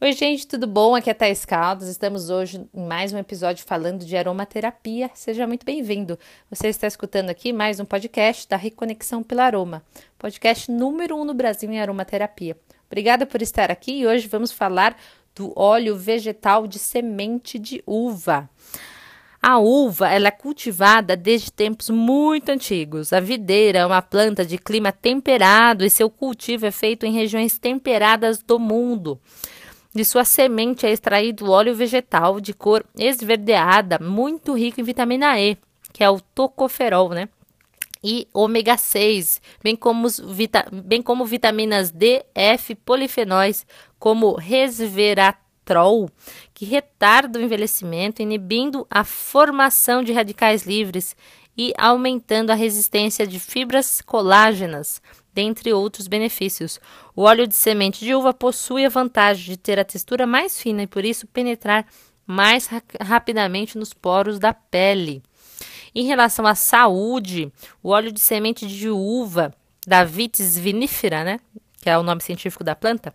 Oi, gente, tudo bom? Aqui é Thais Caldas. Estamos hoje em mais um episódio falando de aromaterapia. Seja muito bem-vindo. Você está escutando aqui mais um podcast da Reconexão pela Aroma, podcast número um no Brasil em aromaterapia. Obrigada por estar aqui e hoje vamos falar do óleo vegetal de semente de uva. A uva ela é cultivada desde tempos muito antigos. A videira é uma planta de clima temperado e seu cultivo é feito em regiões temperadas do mundo. De sua semente é extraído óleo vegetal de cor esverdeada, muito rico em vitamina E, que é o tocoferol, né? E ômega 6, bem como, bem como vitaminas D, F, polifenóis, como resveratrol, que retarda o envelhecimento, inibindo a formação de radicais livres e aumentando a resistência de fibras colágenas, dentre outros benefícios. O óleo de semente de uva possui a vantagem de ter a textura mais fina e, por isso, penetrar mais ra rapidamente nos poros da pele. Em relação à saúde, o óleo de semente de uva, da Vitis vinifera, né, que é o nome científico da planta,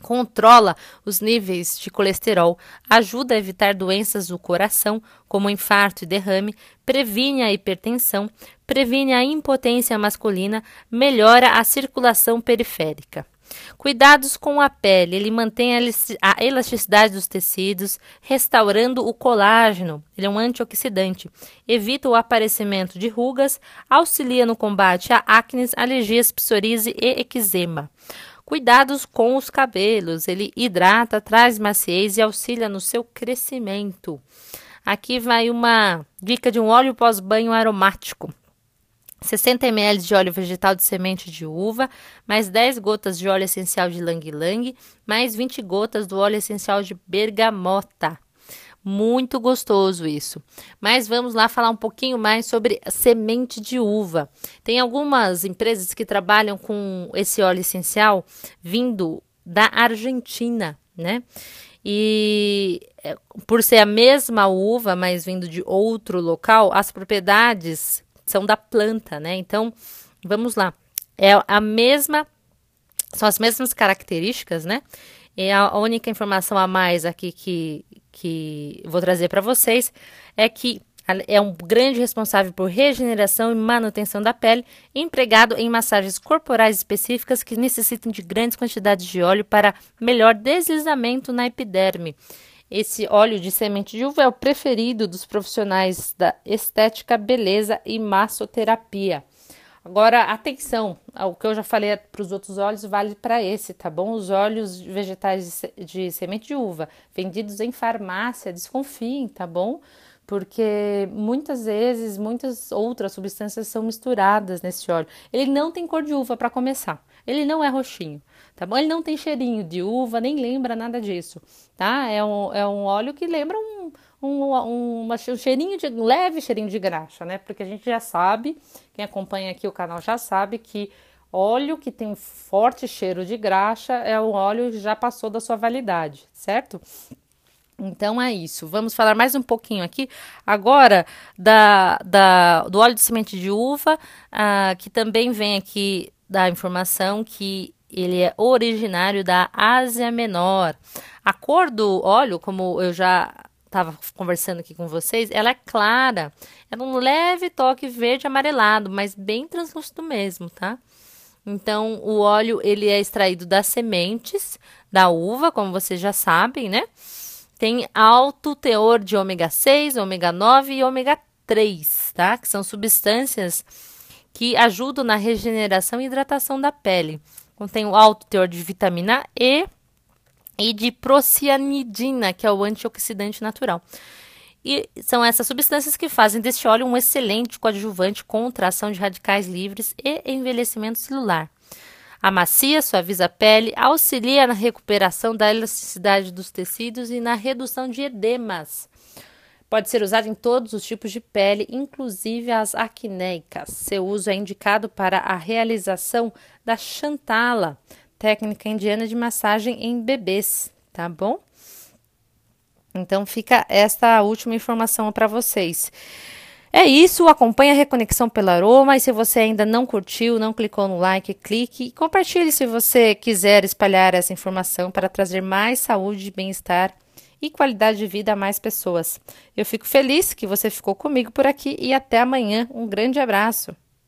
controla os níveis de colesterol, ajuda a evitar doenças do coração, como infarto e derrame, previne a hipertensão, previne a impotência masculina, melhora a circulação periférica. Cuidados com a pele, ele mantém a elasticidade dos tecidos, restaurando o colágeno. Ele é um antioxidante, evita o aparecimento de rugas, auxilia no combate a acne, alergias, psoríase e eczema. Cuidados com os cabelos, ele hidrata, traz maciez e auxilia no seu crescimento. Aqui vai uma dica de um óleo pós-banho aromático. 60 ml de óleo vegetal de semente de uva, mais 10 gotas de óleo essencial de lang-lang, mais 20 gotas do óleo essencial de bergamota. Muito gostoso isso. Mas vamos lá falar um pouquinho mais sobre semente de uva. Tem algumas empresas que trabalham com esse óleo essencial vindo da Argentina, né? E é, por ser a mesma uva, mas vindo de outro local, as propriedades são da planta, né? Então, vamos lá. É a mesma, são as mesmas características, né? E a única informação a mais aqui que, que vou trazer para vocês é que é um grande responsável por regeneração e manutenção da pele, empregado em massagens corporais específicas que necessitam de grandes quantidades de óleo para melhor deslizamento na epiderme. Esse óleo de semente de uva é o preferido dos profissionais da estética, beleza e massoterapia. Agora, atenção, o que eu já falei para os outros óleos vale para esse, tá bom? Os óleos vegetais de, de semente de uva vendidos em farmácia, desconfiem, tá bom? Porque muitas vezes muitas outras substâncias são misturadas nesse óleo. Ele não tem cor de uva para começar. Ele não é roxinho, tá bom? Ele não tem cheirinho de uva, nem lembra nada disso, tá? É um, é um óleo que lembra um, um, um, um cheirinho de um leve cheirinho de graxa, né? Porque a gente já sabe, quem acompanha aqui o canal já sabe que óleo que tem forte cheiro de graxa é um óleo que já passou da sua validade, certo? Então é isso. Vamos falar mais um pouquinho aqui agora da, da, do óleo de semente de uva, uh, que também vem aqui da informação que ele é originário da Ásia Menor. A cor do óleo, como eu já estava conversando aqui com vocês, ela é clara. É um leve toque verde amarelado, mas bem translúcido mesmo, tá? Então, o óleo ele é extraído das sementes da uva, como vocês já sabem, né? Tem alto teor de ômega 6, ômega 9 e ômega 3, tá? Que são substâncias que ajudam na regeneração e hidratação da pele. Contém o alto teor de vitamina E, e de procianidina, que é o antioxidante natural. E são essas substâncias que fazem deste óleo um excelente coadjuvante contra a ação de radicais livres e envelhecimento celular. Amacia, suaviza a pele, auxilia na recuperação da elasticidade dos tecidos e na redução de edemas. Pode ser usado em todos os tipos de pele, inclusive as acneicas. Seu uso é indicado para a realização da chantala, técnica indiana de massagem em bebês, tá bom? Então fica esta última informação para vocês. É isso, acompanhe a Reconexão pela Aroma e se você ainda não curtiu, não clicou no like, clique e compartilhe se você quiser espalhar essa informação para trazer mais saúde, bem-estar e qualidade de vida a mais pessoas. Eu fico feliz que você ficou comigo por aqui e até amanhã. Um grande abraço.